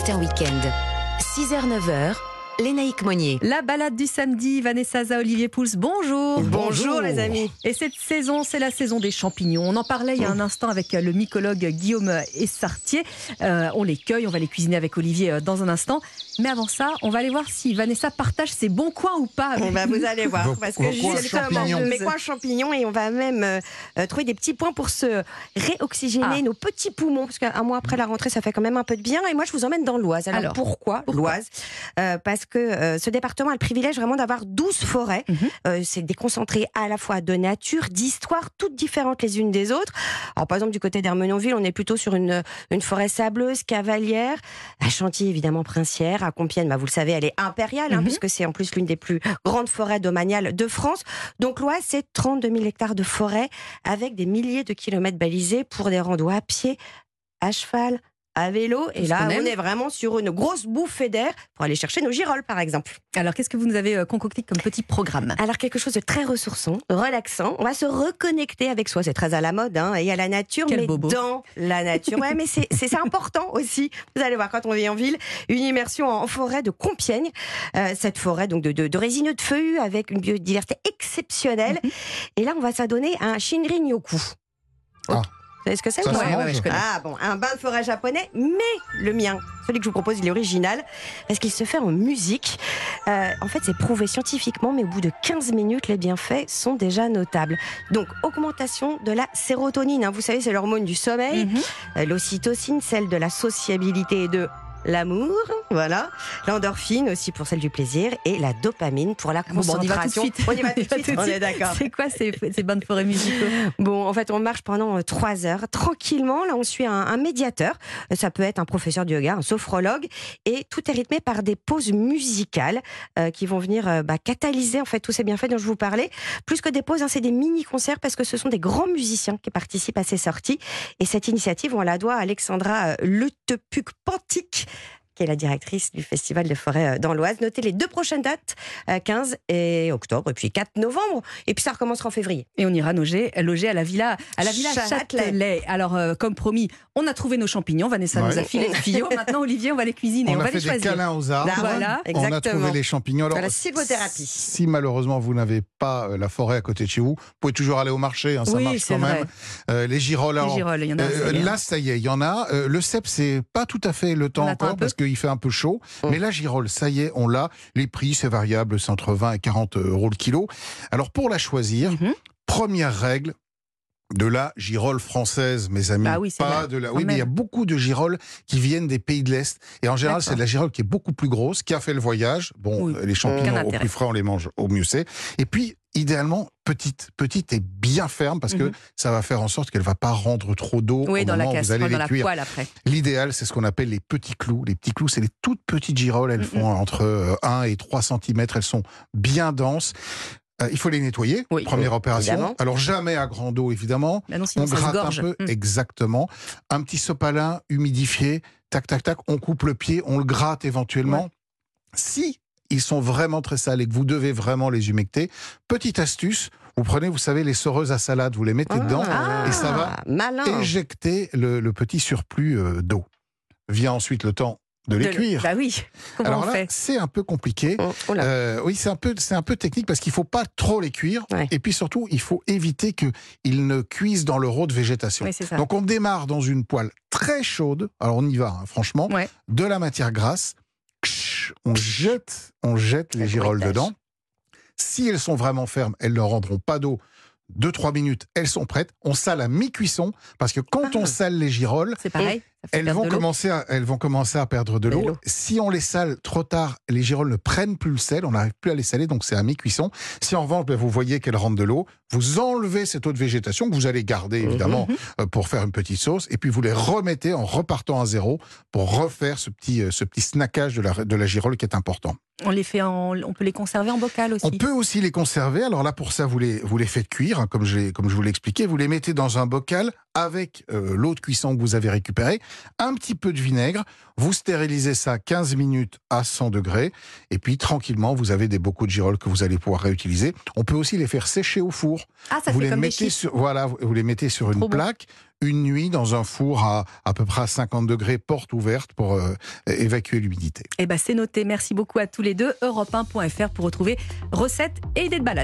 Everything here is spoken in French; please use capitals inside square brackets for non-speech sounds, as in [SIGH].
Matin Week-end. 6h-9h, Lénaïque Monnier. La balade du samedi, Vanessa Za, Olivier Pouls, bonjour. Bonjour les amis. Et cette saison, c'est la saison des champignons. On en parlait il y a un instant avec le mycologue Guillaume Essartier. Euh, on les cueille, on va les cuisiner avec Olivier euh, dans un instant. Mais avant ça, on va aller voir si Vanessa partage ses bons coins ou pas. Eh ben, vous allez voir, Vos- parce que justement, champignons. mes coins champignons, et on va même euh, trouver des petits points pour se réoxygéner Ah. nos petits poumons, parce qu'un mois après la rentrée, ça fait quand même un peu de bien. Et moi, je vous emmène dans l'Oise. Alors, Alors, pourquoi, l'Oise? Euh, Parce que euh, ce département a le privilège vraiment d'avoir 12 forêts. Mhm. Euh, C'est déconcentré à la fois de nature, d'histoire, toutes différentes les unes des autres. Alors, par exemple, du côté d'Ermenonville, on est plutôt sur une, une forêt sableuse, cavalière. À Chantilly, évidemment, princière. À Compiègne, bah, vous le savez, elle est impériale, hein, Mhm. puisque c'est en plus l'une des plus grandes forêts domaniales de France. Donc, l'Oise, c'est 32 000 hectares de forêt avec des milliers de kilomètres balisés pour des randos à pied, à cheval, à vélo. Et Tout là, on est vraiment sur une grosse bouffée d'air pour aller chercher nos girolles, par exemple. Alors, qu'est-ce que vous nous avez euh, concocté comme petit programme? Alors quelque chose de très ressourçant, relaxant. On va se reconnecter avec soi. C'est très à la mode hein, et à la nature, Quel mais bobo. dans la nature. Ouais, mais c'est important aussi. Vous allez voir quand on vit en ville, une immersion en forêt de Compiègne. Euh, cette forêt donc de, de, de résineux de feuillus avec une biodiversité exceptionnelle. Mhm. Et là, on va s'adonner à un Shinrin-yoku. Ah. Vous savez ce que c'est Ouais, ouais, mange je connais. ah bon, un bain de forêt japonais, mais le mien, celui que je vous propose, il est original, parce qu'il se fait en musique. Euh, en fait, c'est prouvé scientifiquement, mais au bout de 15 minutes, les bienfaits sont déjà notables. Donc, augmentation de la sérotonine, hein. vous savez, c'est l'hormone du sommeil, Mhm. Euh, l'ocytocine, celle de la sociabilité et de l'amour, voilà, l'endorphine aussi pour celle du plaisir, et la dopamine pour la Bon, bon, on y va tout de concentration. suite. On y va [LAUGHS] tout de suite, on est d'accord. C'est quoi ces, ces bains de forêt musicaux? Bon, en fait, on marche pendant euh, trois heures tranquillement. Là, on suit un, un médiateur. Ça peut être un professeur de yoga, un sophrologue, et tout est rythmé par des pauses musicales euh, qui vont venir euh, bah, catalyser en fait tous ces bienfaits dont je vous parlais. Plus que des pauses, hein, c'est des mini-concerts parce que ce sont des grands musiciens qui participent à ces sorties. Et cette initiative, on la doit à Alexandra euh, Letepuc-Pantic qui est la directrice du Festival de forêt euh, dans l'Oise. Notez les deux prochaines dates, euh, 15 et octobre, et puis 4 novembre. Et puis ça recommencera en février. Et on ira loger, loger à la villa, à la villa Châtelet. Châtelet. Alors, euh, comme promis, on a trouvé nos champignons. Vanessa Ouais. nous a filé le tuyau. [LAUGHS] Maintenant, Olivier, on va les cuisiner. On, On, a va fait les des choisir. câlins aux arbres. Là, Voilà. On a trouvé les champignons. Alors, Voilà, psychothérapie. Si malheureusement vous n'avez pas euh, la forêt à côté de chez vous, vous pouvez toujours aller au marché, hein, ça Oui, marche quand vrai. même. Euh, les girolles, Les girolles, il y en a. euh, là ça y est, il y en a. Euh, le cep, c'est pas tout à fait le temps encore parce qu'il fait un peu chaud. Mm. Mais la girole, ça y est, on l'a. Les prix, c'est variable, c'est entre 20 et 40 euros le kilo. Alors pour la choisir, Mhm. première règle. De la girole française, mes amis. Bah oui, c'est pas de la. Oui, mais il y a beaucoup de girolles qui viennent des pays de l'Est. Et en général, c'est de la girole qui est beaucoup plus grosse, qui a fait le voyage. Bon, Oui. les champignons au plus frais, on les mange au mieux c'est. Et puis, idéalement, petite, petite et bien ferme, parce que Mhm. ça va faire en sorte qu'elle va pas rendre trop d'eau Oui, au dans la moment où vous allez les dans la cuire. poêle après. L'idéal, c'est ce qu'on appelle les petits clous. Les petits clous, c'est les toutes petites girolles. Elles Mhm. font entre euh, 1 et 3 cm. Elles sont bien denses. Euh, il faut les nettoyer. Oui. Première opération. Évidemment. Alors, jamais à grande eau, évidemment. Bah non, sinon On ça gratte un peu, Hum. exactement. Un petit sopalin humidifié, tac, tac, tac. On coupe le pied, on le gratte éventuellement. Si ils sont vraiment très sales et que vous devez vraiment les humecter, petite astuce, vous prenez, vous savez, les soreuses à salade, vous les mettez dedans Ah, et ça va malin. éjecter le, le petit surplus euh, d'eau. Vient ensuite le temps de les De- cuire. Bah oui. [LAUGHS] Comment Alors on là, c'est un peu compliqué. Oh, oh. Euh, oui, c'est un peu, c'est un peu technique parce qu'il faut pas trop les cuire. Ouais. Et puis surtout, il faut éviter qu'ils ne cuisent dans le rot de végétation. Oui. Donc on démarre dans une poêle très chaude. Alors on y va, hein, franchement. Ouais. De la matière grasse. On jette, on jette les Le girolles dedans. Si elles sont vraiment fermes, elles ne rendront pas d'eau. Deux, trois minutes, elles sont prêtes. On sale à mi-cuisson parce que quand Ah. on sale les girolles, Elles vont, commencer à, elles vont commencer à perdre de l'eau. Si on les sale trop tard, les girolles ne prennent plus le sel, on n'arrive plus à les saler, donc c'est à mi-cuisson. Si en revanche, ben, vous voyez qu'elles rentrent de l'eau, vous enlevez cette eau de végétation que vous allez garder évidemment Mhm. euh, pour faire une petite sauce, et puis vous les remettez en repartant à zéro pour refaire ce petit, euh, ce petit snackage de la, de la girole qui est important. On les fait en, on peut les conserver en bocal aussi. On peut aussi les conserver. Alors là, pour ça, vous les, vous les faites cuire, hein, comme, comme je vous l'ai expliqué. Vous les mettez dans un bocal avec euh, l'eau de cuisson que vous avez récupérée, un petit peu de vinaigre, vous stérilisez ça 15 minutes à 100 degrés, et puis tranquillement, vous avez des bocaux de girolles que vous allez pouvoir réutiliser. On peut aussi les faire sécher au four. Ah, ça vous fait les comme mettez sur, voilà, vous les mettez sur une bon. plaque, une nuit dans un four à à peu près à 50 degrés, porte ouverte pour euh, évacuer l'humidité. Eh ben, c'est noté. Merci beaucoup à tous les deux. Europe1.fr pour retrouver recettes et idées de balade.